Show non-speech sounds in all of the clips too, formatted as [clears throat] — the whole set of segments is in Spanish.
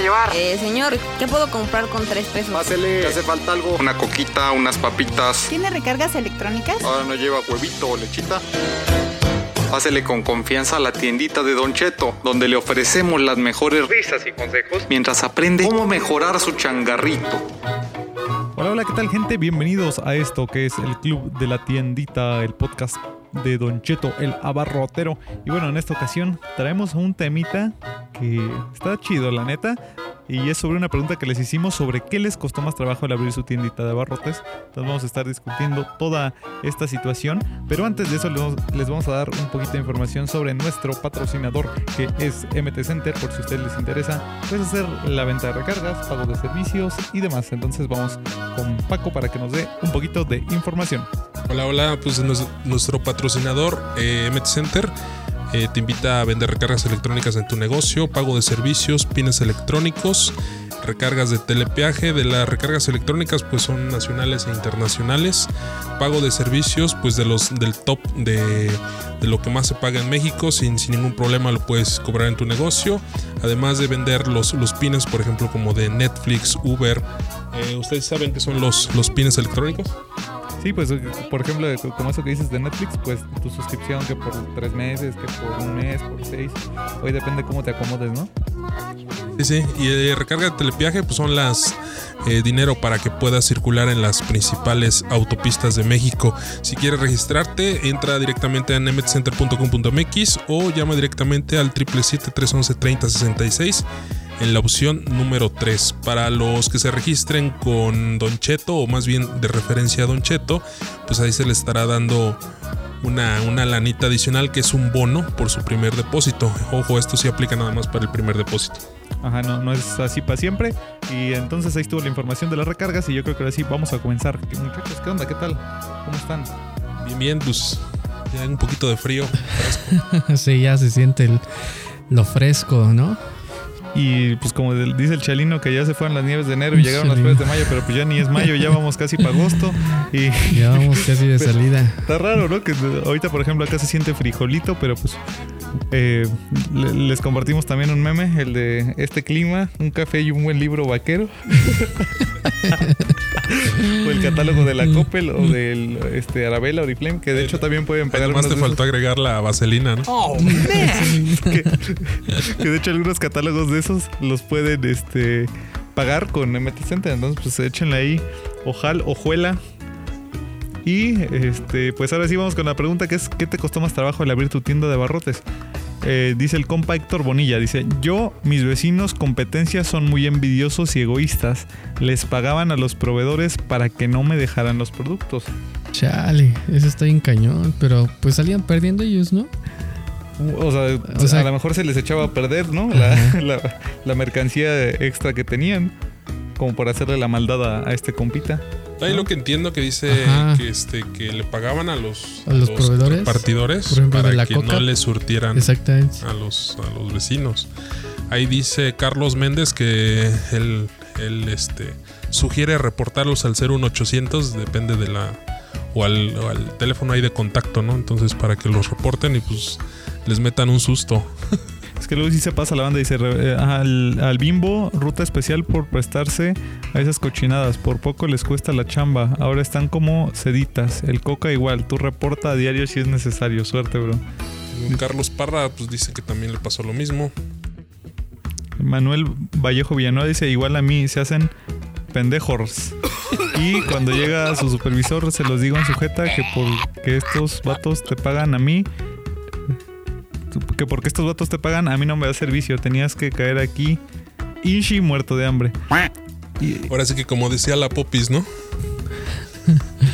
llevar? Eh, señor, ¿qué puedo comprar con tres pesos? Pásele, ¿le hace falta algo? Una coquita, unas papitas. ¿Tiene recargas electrónicas? Ahora no lleva huevito o lechita. Pásele con confianza a la tiendita de Don Cheto, donde le ofrecemos las mejores risas y consejos mientras aprende cómo mejorar su changarrito. Hola, hola, ¿qué tal gente? Bienvenidos a esto que es el Club de la Tiendita, el podcast de Don Cheto, el abarrotero. Y bueno, en esta ocasión traemos un temita que está chido, la neta. Y es sobre una pregunta que les hicimos sobre qué les costó más trabajo al abrir su tiendita de abarrotes. Entonces vamos a estar discutiendo toda esta situación. Pero antes de eso les vamos a dar un poquito de información sobre nuestro patrocinador que es MT Center. Por si a ustedes les interesa, puedes hacer la venta de recargas, pago de servicios y demás. Entonces vamos con Paco para que nos dé un poquito de información. Hola, hola, pues nuestro patrocinador eh, Center eh, te invita a vender recargas electrónicas en tu negocio, pago de servicios, pines electrónicos, recargas de telepeaje. De las recargas electrónicas, pues son nacionales e internacionales. Pago de servicios, pues de los del top de, lo que más se paga en México, sin, sin, ningún problema lo puedes cobrar en tu negocio. Además de vender los, los pines, por ejemplo, como de Netflix, Uber. Eh, ¿Ustedes saben qué son los, los pines electrónicos? Sí, pues por ejemplo, como eso que dices de Netflix, pues tu suscripción que por tres meses, que por un mes, por seis, hoy depende cómo te acomodes, ¿no? Sí, sí, y eh, recarga de telepiaje pues son las eh, dinero para que puedas circular en las principales autopistas de México. Si quieres registrarte, entra directamente a nemetcenter.com.mx o llama directamente al 777 311 3066 en la opción número 3. Para los que se registren con Don Cheto, o más bien de referencia a Don Cheto, pues ahí se le estará dando una, una lanita adicional que es un bono por su primer depósito. Ojo, esto sí aplica nada más para el primer depósito. Ajá, no, no es así para siempre. Y entonces ahí estuvo la información de las recargas y yo creo que ahora sí vamos a comenzar. Muchachos, ¿qué onda? ¿Qué tal? ¿Cómo están? Bien, bien, pues ya un poquito de frío. [laughs] sí, ya se siente lo fresco, ¿no? Y pues como dice el Chalino que ya se fueron las nieves de enero y llegaron las flores de mayo, pero pues ya ni es mayo, ya vamos casi para agosto. Y [laughs] ya vamos casi de [laughs] salida. Está raro, ¿no? Que ahorita, por ejemplo, acá se siente frijolito, pero pues eh, les compartimos también un meme, el de este clima, un café y un buen libro vaquero. [laughs] [laughs] o el catálogo de la Coppel o del este, Arabella Oriflame, que de hecho también pueden pagar. Además te faltó agregar la vaselina, ¿no? Oh, [laughs] que, que, de hecho algunos catálogos de esos los pueden este, pagar con MT Center. Entonces, pues échenle ahí ojal, ojuela y este, pues ahora sí vamos con la pregunta que es ¿qué te costó más trabajo al abrir tu tienda de barrotes? Eh, dice el compa Héctor Bonilla, dice, yo, mis vecinos competencias son muy envidiosos y egoístas. Les pagaban a los proveedores para que no me dejaran los productos. Chale, eso está bien cañón, pero pues salían perdiendo ellos, ¿no? O sea, a lo mejor se les echaba a perder, ¿no? [laughs] La, la, mercancía extra que tenían, como por hacerle la maldad a este compita. Ahí lo que entiendo que dice que este que le pagaban a los, a los, proveedores partidores para que no le surtieran a los a los vecinos. Ahí dice Carlos Méndez que él, él este sugiere reportarlos al 01800 depende de la o al, o al teléfono ahí de contacto, ¿no? Entonces para que los reporten y pues les metan un susto. [laughs] Es que luego sí se pasa la banda y dice eh, al, bimbo, ruta especial por prestarse a esas cochinadas. Por poco les cuesta la chamba. Ahora están como seditas. El coca igual. Tú reporta a diario si es necesario. Suerte, bro. Carlos Parra, pues dice que también le pasó lo mismo. Manuel Vallejo Villanueva dice: Igual a mí se hacen pendejos. Y cuando llega su supervisor, se los digo en sujeta que porque estos vatos te pagan a mí que porque estos vatos te pagan, a mí no me da servicio. Tenías que caer aquí, Ishi muerto de hambre. Ahora sí que como decía la Popis, ¿no? [laughs]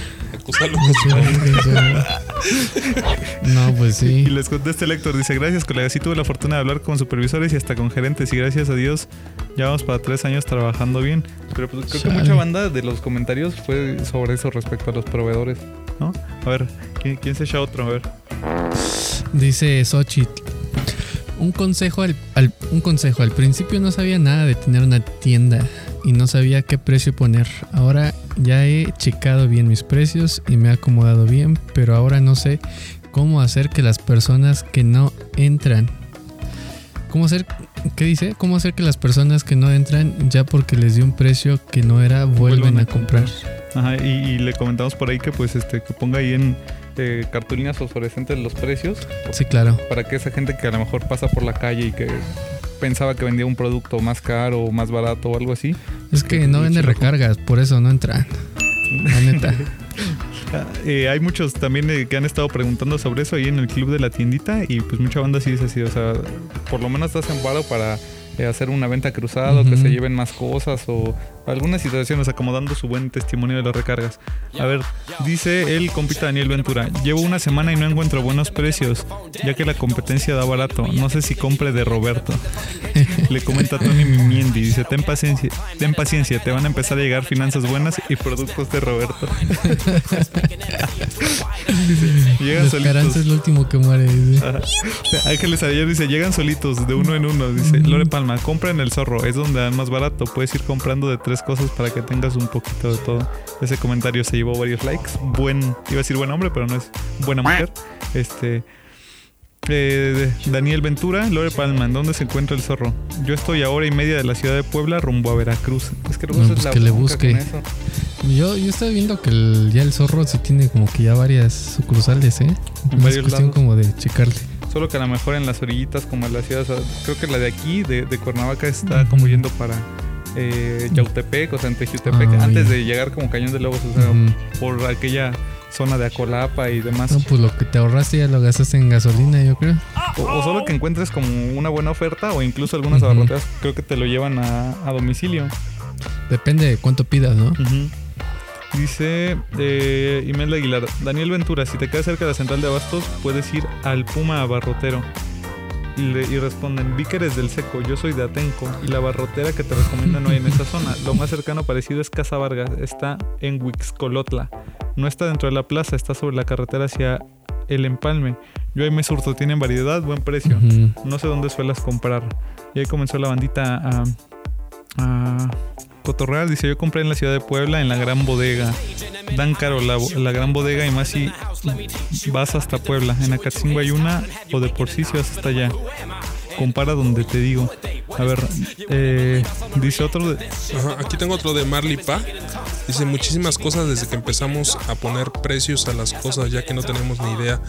no, pues sí. Y les contesta el lector, dice, gracias colega, sí tuve la fortuna de hablar con supervisores y hasta con gerentes y gracias a Dios ya vamos para tres años trabajando bien. Pero pues creo que mucha banda de los comentarios fue sobre eso respecto a los proveedores, ¿no? A ver, ¿quién, quién se echa otro? A ver. Dice Xochitl. Un consejo al, un consejo. Al principio no sabía nada de tener una tienda y no sabía qué precio poner. Ahora ya he checado bien mis precios y me he acomodado bien, pero ahora no sé cómo hacer que las personas que no entran ¿Cómo hacer, qué dice? ¿Cómo hacer que las personas que no entran ya porque les dio un precio que no era vuelven a comprar? Ajá, y, y le comentamos por ahí que pues este que ponga ahí en eh, cartulinas fosforescentes los precios Sí, claro. para que esa gente que a lo mejor pasa por la calle y que pensaba que vendía un producto más caro o más barato o algo así. Es que no vende recargas, por eso no entran. La neta. [laughs] Ah, eh, hay muchos también eh, que han estado preguntando sobre eso ahí en el club de la tiendita y pues mucha banda sí dice así, o sea, por lo menos estás en paro para eh, hacer una venta cruzada o que se lleven más cosas o algunas situaciones acomodando su buen testimonio de las recargas. A ver, dice el compita Daniel Ventura, llevo una semana y no encuentro buenos precios, ya que la competencia da barato, no sé si compre de Roberto. [laughs] Le comenta Tony Mimiendi, dice, ten paciencia, ten paciencia, te van a empezar a llegar finanzas buenas y productos de Roberto. [laughs] Dice, llegan La esperanza solitos. es lo último que muere. dice. Ángeles Ayer dice, llegan solitos, de uno en uno. Dice, Lore Palma, compra en el zorro, es donde dan más barato. Puedes ir comprando de tres cosas para que tengas un poquito de todo. Ese comentario se llevó varios likes. Buen, iba a decir buen hombre, pero no es buena mujer. Este. eh, Daniel Ventura, Lore Palma, ¿en dónde se encuentra el zorro? Yo estoy a hora y media de la ciudad de Puebla rumbo a Veracruz. Es que No, es pues la que le busque. Yo, yo estoy viendo que el- ya el zorro sí tiene como que ya varias sucursales, ¿eh? En Es varios cuestión lados. como de checarle. Solo que a lo mejor en las orillitas como en la ciudad, o sea, creo que la de aquí, de, de Cuernavaca, está como yendo para eh, Yautepec, o sea, entre Yautepec, Ah, antes de llegar como Cañón de Lobos, o sea, por aquella zona de Acolapa y demás. No, pues lo que te ahorraste ya lo gastaste en gasolina, yo creo. O, o solo que encuentres como una buena oferta o incluso algunas Ujú. abarroteras creo que te lo llevan a, a domicilio. Depende de cuánto pidas, ¿no? Dice eh, Imelda Aguilar, Daniel Ventura, si te quedas cerca de la central de abastos, puedes ir al Puma Abarrotero. Y, le- y responden, vi que eres del seco, yo soy de Atenco y la barrotera que te recomiendo no hay en esa zona. Lo más cercano parecido es Casa Vargas, está en Huixcolotla. No está dentro de la plaza, está sobre la carretera hacia el empalme. Yo ahí me surto, tienen variedad, buen precio. No sé dónde suelas comprar. Y ahí comenzó la bandita a, a cotorrear. Dice, yo compré en la ciudad de Puebla, en la gran bodega. Dan caro la, la gran bodega y más si vas hasta Puebla. En Acatzingo hay una o de por sí si vas hasta allá. Compara donde te digo. A ver, eh, dice otro de... Ajá, aquí tengo otro de Marley Pa. Dice muchísimas cosas desde que empezamos a poner precios a las cosas, ya que no tenemos ni idea.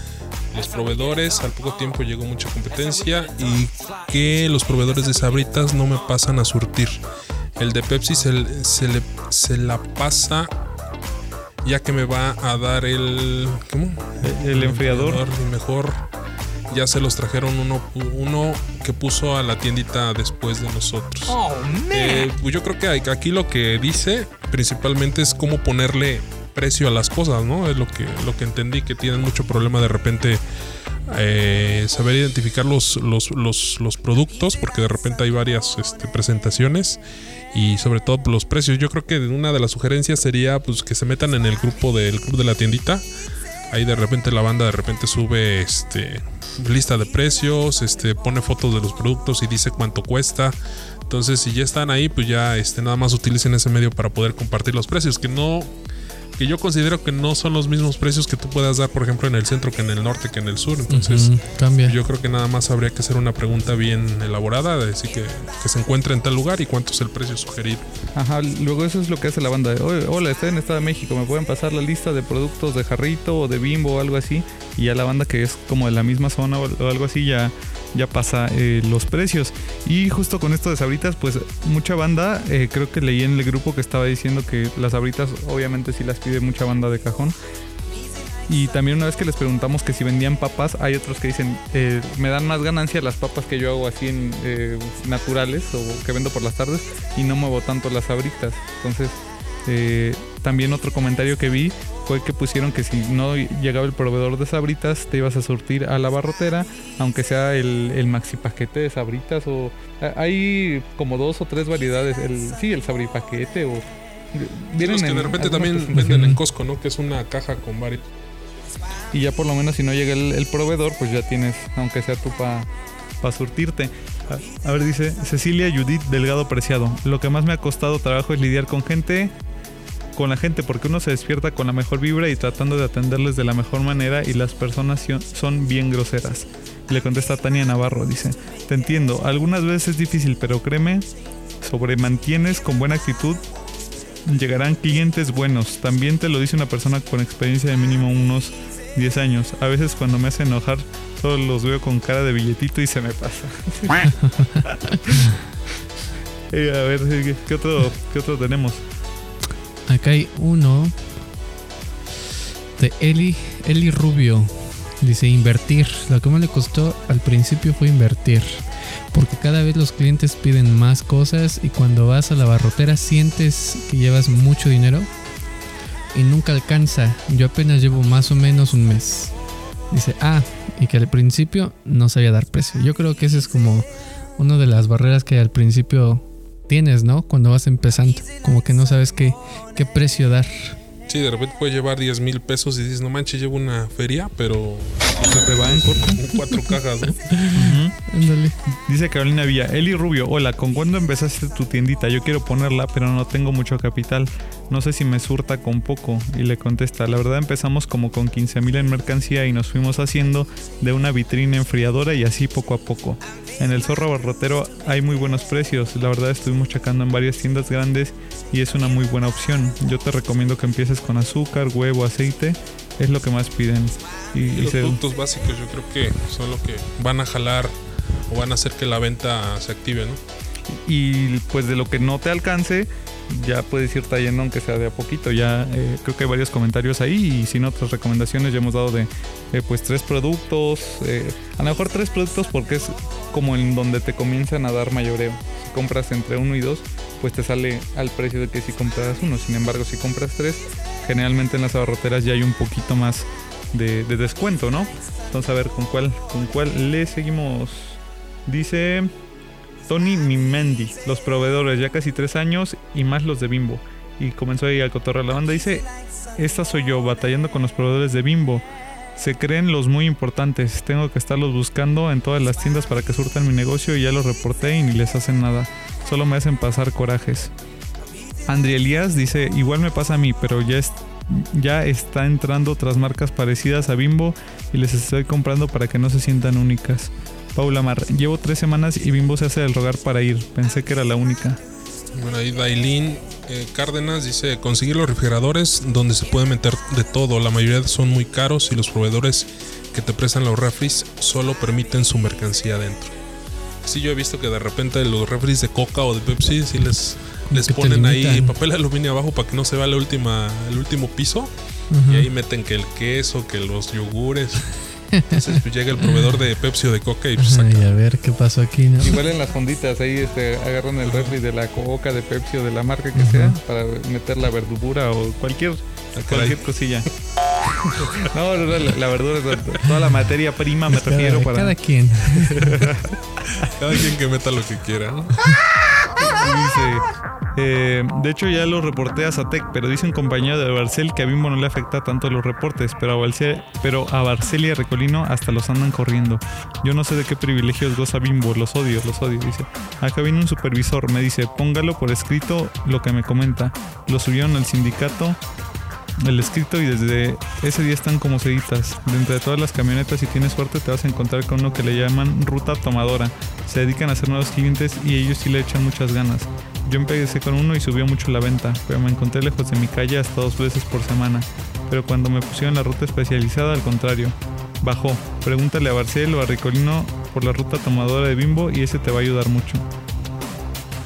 Los proveedores, al poco tiempo llegó mucha competencia y que los proveedores de sabritas no me pasan a surtir. El de Pepsi se, le- se, le, se la pasa ya que me va a dar el... ¿Cómo? El enfriador. Y mejor ya se los trajeron uno, uno que puso a la tiendita después de nosotros. Eh, pues yo creo que aquí lo que dice principalmente es cómo ponerle precio a las cosas, ¿no? Es lo que, lo que entendí, que tienen mucho problema de repente eh, saber identificar los, los, los, los productos, porque de repente hay varias este, presentaciones y sobre todo los precios. Yo creo que una de las sugerencias sería pues que se metan en el grupo del club de la tiendita. Ahí de repente la banda de repente sube este lista de precios, este pone fotos de los productos y dice cuánto cuesta. Entonces, si ya están ahí, pues ya este nada más utilicen ese medio para poder compartir los precios, que no que yo considero que no son los mismos precios que tú puedas dar, por ejemplo, en el centro que en el norte que en el sur. Entonces, cambia. yo creo que nada más habría que hacer una pregunta bien elaborada, de decir que, que se encuentra en tal lugar y cuánto es el precio sugerido. Ajá, luego eso es lo que hace la banda. Oye, hola, estoy en Estado de México, ¿me pueden pasar la lista de productos de jarrito o de bimbo o algo así? Y ya la banda que es como de la misma zona o o algo así ya, ya pasa eh, los precios. Y justo con esto de sabritas, pues mucha banda, eh, creo que leí en el grupo que estaba diciendo que las sabritas obviamente sí las pide mucha banda de cajón. Y también una vez que les preguntamos que si vendían papas, hay otros que dicen, eh, me dan más ganancia las papas que yo hago así en naturales o que vendo por las tardes y no muevo tanto las sabritas. Entonces, eh, también otro comentario que vi fue que pusieron que si no llegaba el proveedor de sabritas, te ibas a surtir a la barrotera, aunque sea el, el maxi paquete de sabritas o... Hay como dos o tres variedades, el, sí, el sabripaquete o... Los que en de repente también venden en Costco, ¿no? Que es una caja con varios. Y ya por lo menos si no llega el, el proveedor, pues ya tienes, aunque sea tú para surtirte. A, a ver, dice Cecilia Judith Delgado Preciado. Lo que más me ha costado trabajo es lidiar con gente, con la gente, porque uno se despierta con la mejor vibra y tratando de atenderles de la mejor manera y las personas son- bien groseras. Le contesta Tania Navarro, dice, te entiendo, algunas veces es difícil, pero créeme, sobre mantienes con buena actitud, llegarán clientes buenos. También te lo dice una persona con experiencia de mínimo unos 10 años. A veces cuando me hace enojar, solo los veo con cara de billetito y se me pasa. [laughs] [laughs] Eh, a ver, ¿qué- ¿qué otro, ¿qué otro tenemos? Acá hay uno de Eli, Eli Rubio. Dice invertir. Lo que más le costó al principio fue invertir. Porque cada vez los clientes piden más cosas y cuando vas a la barrotera sientes que llevas mucho dinero y nunca alcanza. Yo apenas llevo más o menos un mes. Dice, ah, y que al principio no sabía dar precio. Yo creo que ese es como una de las barreras que al principio tienes, ¿no? Cuando vas empezando. Como que no sabes qué, qué precio dar. Sí, de repente puedes llevar 10 mil pesos y dices, no manches, llevo una feria, pero Se te va en corto. con cuatro cajas, ¿no? Ándale. Dice Carolina Villa, Eli Rubio, hola, ¿con cuándo empezaste tu tiendita? Yo quiero ponerla, pero no tengo mucho capital. No sé si me surta con poco. Y le contesta, la verdad empezamos como con 15 mil en mercancía y nos fuimos haciendo de una vitrina enfriadora y así poco a poco. En el zorro barrotero hay muy buenos precios. La verdad estuvimos checando en varias tiendas grandes y es una muy buena opción. Yo te recomiendo que empieces con azúcar, huevo, aceite. Es lo que más piden. Y, Y y los se- productos básicos yo creo que son lo que van a jalar o van a hacer que la venta se active, ¿no? y pues de lo que no te alcance ya puedes ir trayendo aunque sea de a poquito. Ya eh, creo que hay varios comentarios ahí y sin otras recomendaciones ya hemos dado de eh, pues tres productos eh, a lo mejor tres productos porque es como en donde te comienzan a dar mayoreo. Si compras entre uno y dos pues te sale al precio de que si compras uno. Sin embargo si compras tres generalmente en las abarroteras ya hay un poquito más de, de descuento no entonces a ver con cuál con cuál le seguimos dice Tony Mimendi, los proveedores, ya casi tres años y más los de Bimbo. Y comenzó ahí a cotorrear la banda. Dice, esta soy yo, batallando con los proveedores de Bimbo. Se creen los muy importantes. Tengo que estarlos buscando en todas las tiendas para que surtan mi negocio y ya los reporté y ni les hacen nada. Solo me hacen pasar corajes. Andri Elías dice, igual me pasa a mí, pero ya, es- ya está entrando otras marcas parecidas a Bimbo y les estoy comprando para que no se sientan únicas. Paula Mar, llevo tres semanas y Bimbo se hace el rogar para ir. Pensé que era la única. Bueno, ahí Dailin eh, Cárdenas dice, conseguir los refrigeradores donde se puede meter de todo. La mayoría son muy caros y los proveedores que te prestan los refris solo permiten su mercancía adentro. Sí, yo he visto que de repente los refris de Coca o de Pepsi sí les, les ponen ahí papel aluminio abajo para que no se vea la última, el último piso. Y ahí meten que el queso, que los yogures. Entonces pues, llega el proveedor de Pepsi o de Coca y pues, saca. Ay, a ver qué pasó aquí, ¿no? Igual en las fonditas, ahí este, agarran el refri de la coca, de Pepsi o de la marca que sea para meter la verdura o cualquier, cualquier cosilla. [laughs] no, no, no, la, la verdura, toda la materia prima me Cada, refiero para... cada quien. [laughs] Cada quien que meta lo que quiera. ¿no? [laughs] Dice, eh, de hecho ya lo reporté a Satec, pero dice un compañero de Barcel que a Bimbo no le afecta tanto los reportes, pero a, Barcel, pero a Barcel y a Recolino hasta los andan corriendo. Yo no sé de qué privilegios goza Bimbo, los odio, los odio, dice. Acá viene un supervisor, me dice, póngalo por escrito lo que me comenta. Lo subieron al sindicato, el escrito y desde ese día están como seditas. Dentro de todas las camionetas, si tienes suerte, te vas a encontrar con uno que le llaman ruta tomadora. Se dedican a hacer nuevos clientes y ellos sí le echan muchas ganas. Yo empecé con uno y subió mucho la venta, pero me encontré lejos de mi calle hasta dos veces por semana. Pero cuando me pusieron la ruta especializada, al contrario, bajó. Pregúntale a Barcel o a Ricolino por la ruta tomadora de Bimbo y ese te va a ayudar mucho.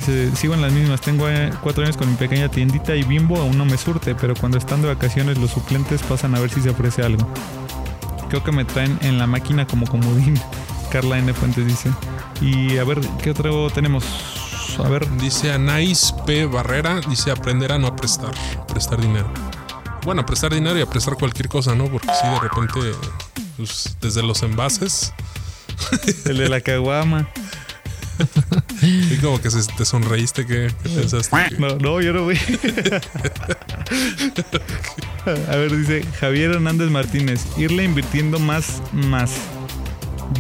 Dice, Sigo en las mismas, tengo eh, cuatro años con mi pequeña tiendita y Bimbo aún no me surte, pero cuando están de vacaciones los suplentes pasan a ver si se ofrece algo. Creo que me traen en la máquina como comodín. [laughs] Carla N. Fuentes dice. Y a ver, ¿qué otro tenemos? A ver, Dice Anais P. Barrera, dice aprender a no prestar, prestar dinero. Bueno, a prestar dinero y a prestar cualquier cosa, ¿no? Porque si de repente, pues, desde los envases, el de la caguama. [laughs] [laughs] y como que se, te sonreíste, que pensaste? que- [laughs] No, no, yo no voy. [laughs] A ver, dice Javier Hernández Martínez, irle invirtiendo más, más.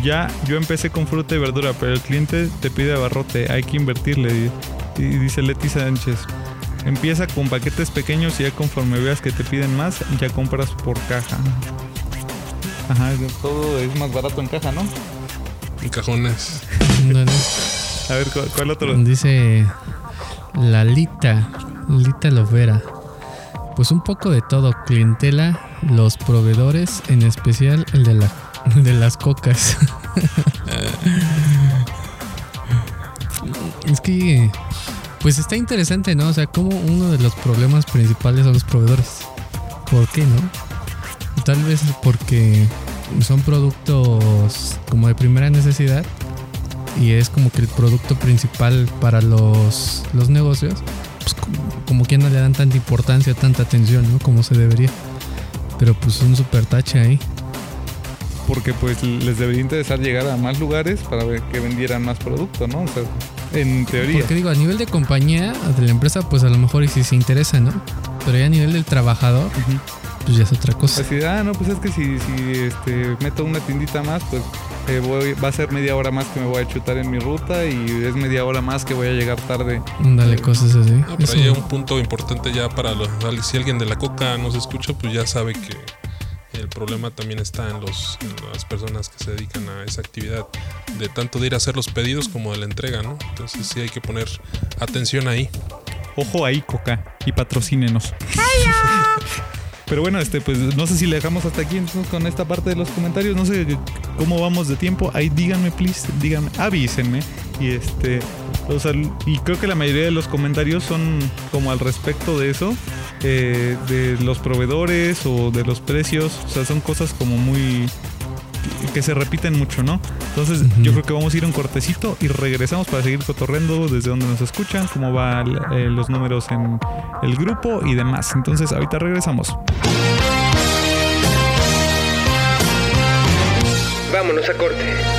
Ya, yo empecé con fruta y verdura, pero el cliente te pide abarrote, hay que invertirle. di- Y dice Leti Sánchez, empieza con paquetes pequeños y ya conforme veas que te piden más, ya compras por caja. Ajá, todo es más barato en caja, ¿no? En cajones. A ver, ¿cuál, cuál otro? Dice Lalita, Lita Lovera. Pues un poco de todo, clientela, los proveedores, en especial el de, la, [laughs] de las cocas. [laughs] es que, pues está interesante, ¿no? O sea, como uno de los problemas principales son los proveedores. ¿Por qué, no? Tal vez porque son productos como de primera necesidad y es como que el producto principal para los, los negocios, pues como, como que no le dan tanta importancia, tanta atención, ¿no? Como se debería. Pero pues un super tache ahí. Porque pues les debería interesar llegar a más lugares para ver que vendieran más producto, ¿no? O sea, en teoría. Porque digo, a nivel de compañía, de la empresa, pues a lo mejor y sí se interesa, ¿no? Pero ya a nivel del trabajador, pues ya es otra cosa. Así de, ah, no, pues es que si, si este, meto una tiendita más, pues eh, voy, va a ser media hora más que me voy a chutar en mi ruta y es media hora más que voy a llegar tarde. Dale cosas así. No, pero hay un punto importante ya para los. Si alguien de la coca nos escucha, pues ya sabe que el problema también está en, los, en las personas que se dedican a esa actividad, de tanto de ir a hacer los pedidos como de la entrega, ¿no? Entonces sí hay que poner atención ahí. Ojo ahí, Coca, y patrocínenos. [laughs] Pero bueno, este, pues no sé si le dejamos hasta aquí con esta parte de los comentarios. No sé cómo vamos de tiempo. Ahí díganme, please, díganme, avísenme. Y este, o sea, y creo que la mayoría de los comentarios son como al respecto de eso, eh, de los proveedores o de los precios. O sea, son cosas como muy que se repiten mucho, ¿no? Entonces yo creo que vamos a ir un cortecito y regresamos para seguir cotorreando desde donde nos escuchan, cómo van eh, los números en el grupo y demás. Entonces ahorita regresamos. Vámonos a corte.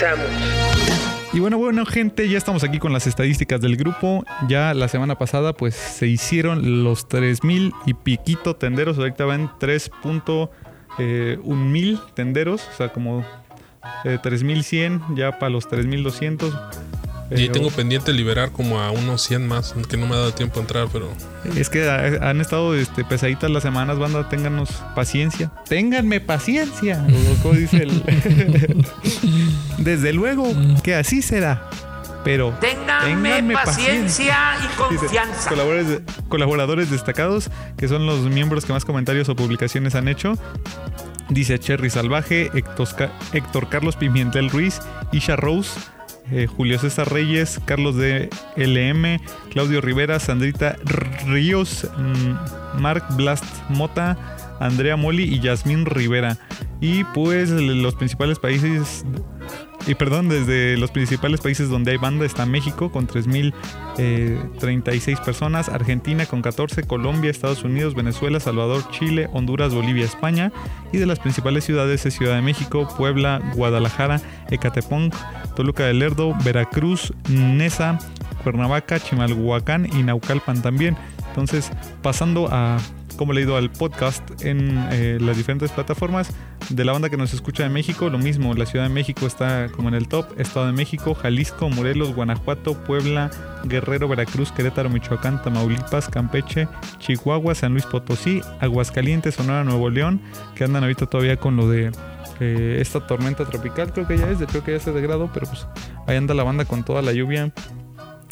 Regresamos. Y bueno, bueno, gente, ya estamos aquí con las estadísticas del grupo. Ya la semana pasada, pues se hicieron los 3000 y piquito tenderos. Ahorita van 3.1 mil tenderos, o sea, como eh, 3100, ya para los 3200. Y Eh, tengo pendiente liberar como a unos 100 más, que no me ha dado tiempo a entrar, pero Es que ha- han estado este, pesaditas las semanas, banda, ténganos paciencia. Ténganme paciencia. como dice el- [laughs] Desde luego que así será. Pero ténganme, paciencia y confianza. [laughs] Colaboradores, colaboradores destacados, que son los miembros que más comentarios o publicaciones han hecho. Dice Cherry Salvaje, Héctor Carlos Pimentel Ruiz, Isha Rose, eh, Julio César Reyes, Carlos de LM, Claudio Rivera, Sandrita Ríos, mm, Mark Blast Mota, Andrea Moli y Yasmín Rivera. Y pues los principales países, y perdón, desde los principales países donde hay banda está México con 3.036 personas, Argentina con 14, Colombia, Estados Unidos, Venezuela, Salvador, Chile, Honduras, Bolivia, España. Y de las principales ciudades es Ciudad de México, Puebla, Guadalajara, Ecatepec, Toluca del Lerdo, Veracruz, Nesa, Cuernavaca, Chimalhuacán y Naucalpan también. Entonces, pasando a como le he ido al podcast en eh, las diferentes plataformas. De la banda que nos escucha de México, lo mismo. La Ciudad de México está como en el top. Estado de México, Jalisco, Morelos, Guanajuato, Puebla, Guerrero, Veracruz, Querétaro, Michoacán, Tamaulipas, Campeche, Chihuahua, San Luis Potosí, Aguascalientes, Sonora, Nuevo León, que andan ahorita todavía con lo de eh, esta tormenta tropical. Creo que ya es, creo que ya se degradó, pero pues ahí anda la banda con toda la lluvia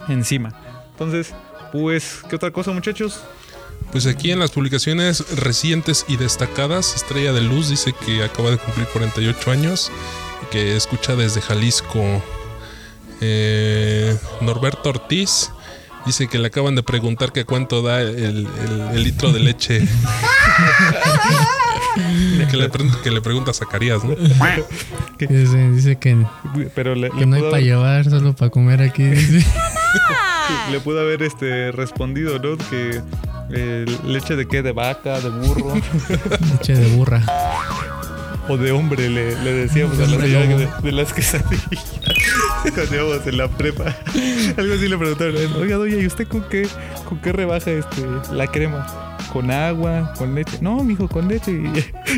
encima. Entonces, pues, ¿qué otra cosa, muchachos? Pues aquí en las publicaciones recientes y destacadas, Estrella de Luz dice que acaba de cumplir 48 años y que escucha desde Jalisco. Eh, Norberto Ortiz dice que le acaban de preguntar que cuánto da el, el- el litro de leche. [laughs] que, le, pre- que le pregunta a Zacarías, ¿no? Dice, dice que, Pero le, que le no hay para llevar, solo para comer aquí. dice. [laughs] le pudo haber este, respondido, ¿no? Que eh, leche de qué, de vaca, de burro [laughs] Leche de burra. o de hombre, le, le decíamos a la señora de, de las quesadillas. [laughs] Cuando íbamos en la prepa. Algo así le preguntaron, oiga, doña, ¿y usted con qué, con qué rebaja este, la crema? ¿Con agua? ¿Con leche? No, mijo, con leche. Y,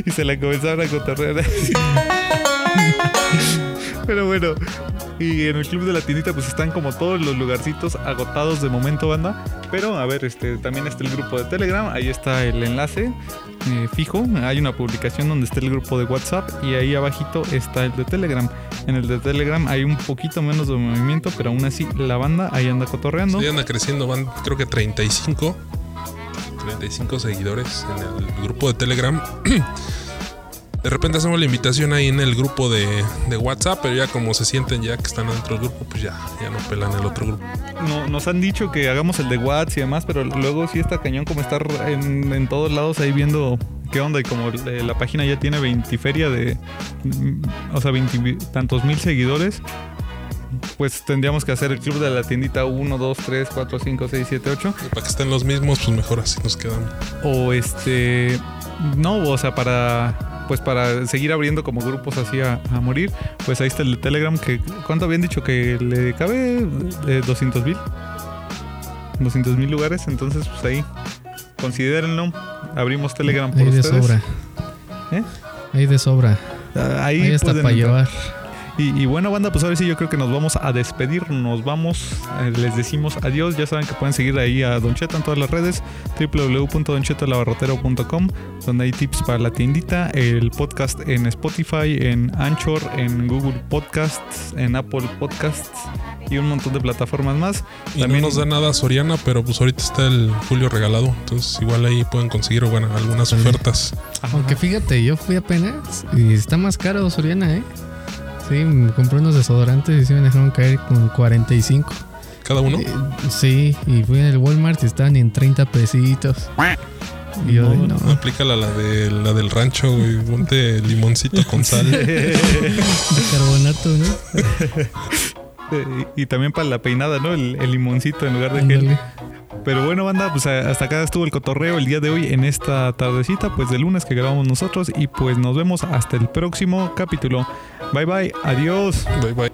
y se la comenzaron a cotorrear. [laughs] Pero bueno, y en el club de la tiendita pues están como todos los lugarcitos agotados de momento, banda. Pero a ver, este también está el grupo de Telegram, ahí está el enlace eh, fijo. Hay una publicación donde está el grupo de WhatsApp y ahí abajito está el de Telegram. En el de Telegram hay un poquito menos de movimiento, pero aún así la banda ahí anda cotorreando. Sí, anda creciendo, van creo que 35. 35 seguidores en el grupo de Telegram. [clears throat] De repente hacemos la invitación ahí en el grupo de, de WhatsApp, pero ya como se sienten ya que están dentro del grupo, pues ya, ya no pelan el otro grupo. No, nos han dicho que hagamos el de WhatsApp y demás, pero luego sí está cañón como estar en, en todos lados ahí viendo qué onda y como la página ya tiene 20 feria de, o sea, 20 vi- tantos mil seguidores, pues tendríamos que hacer el club de la tiendita 1, 2, 3, 4, 5, 6, 7, 8. Y para que estén los mismos, pues mejor así nos quedamos. O este, no, o sea, para... Pues para seguir abriendo como grupos así a, a morir, pues ahí está el de Telegram que ¿cuánto habían dicho que le cabe? Eh, 200 mil. 200 mil lugares, entonces pues ahí considérenlo. Abrimos Telegram por Ahí de ustedes. sobra. ¿Eh? Ahí de sobra. Ah, Ahí, Ahí está para llevar. Y, y bueno, banda, pues ahora sí yo creo que nos vamos a despedir. Nos vamos, eh, les decimos adiós. Ya saben que pueden seguir ahí a Don Cheto en todas las redes, www.donchetolabarrotero.com, donde hay tips para la tiendita, el podcast en Spotify, en Anchor, en Google Podcasts, en Apple Podcasts y un montón de plataformas más. Y no nos da nada Soriana, pero pues ahorita está el Julio regalado. Entonces igual ahí pueden conseguir bueno, algunas ofertas. Ajá. Aunque fíjate, yo fui apenas y está más caro Soriana, ¿eh? Sí, me compré unos desodorantes y sí me dejaron caer con 45. Cada uno. Eh, sí, y fui en el Walmart y estaban en 30 pesitos. Y yo, no, Aplica la, la, de, la del rancho, güey. Ponte limoncito con sal. [laughs] de carbonato, ¿no? [laughs] Eh, y, y también para la peinada, ¿no? El, el limoncito en lugar de gel. Pero bueno, banda, pues hasta acá estuvo el cotorreo el día de hoy en esta tardecita, pues de lunes que grabamos nosotros. Y pues nos vemos hasta el próximo capítulo. Bye bye, adiós. Bye bye.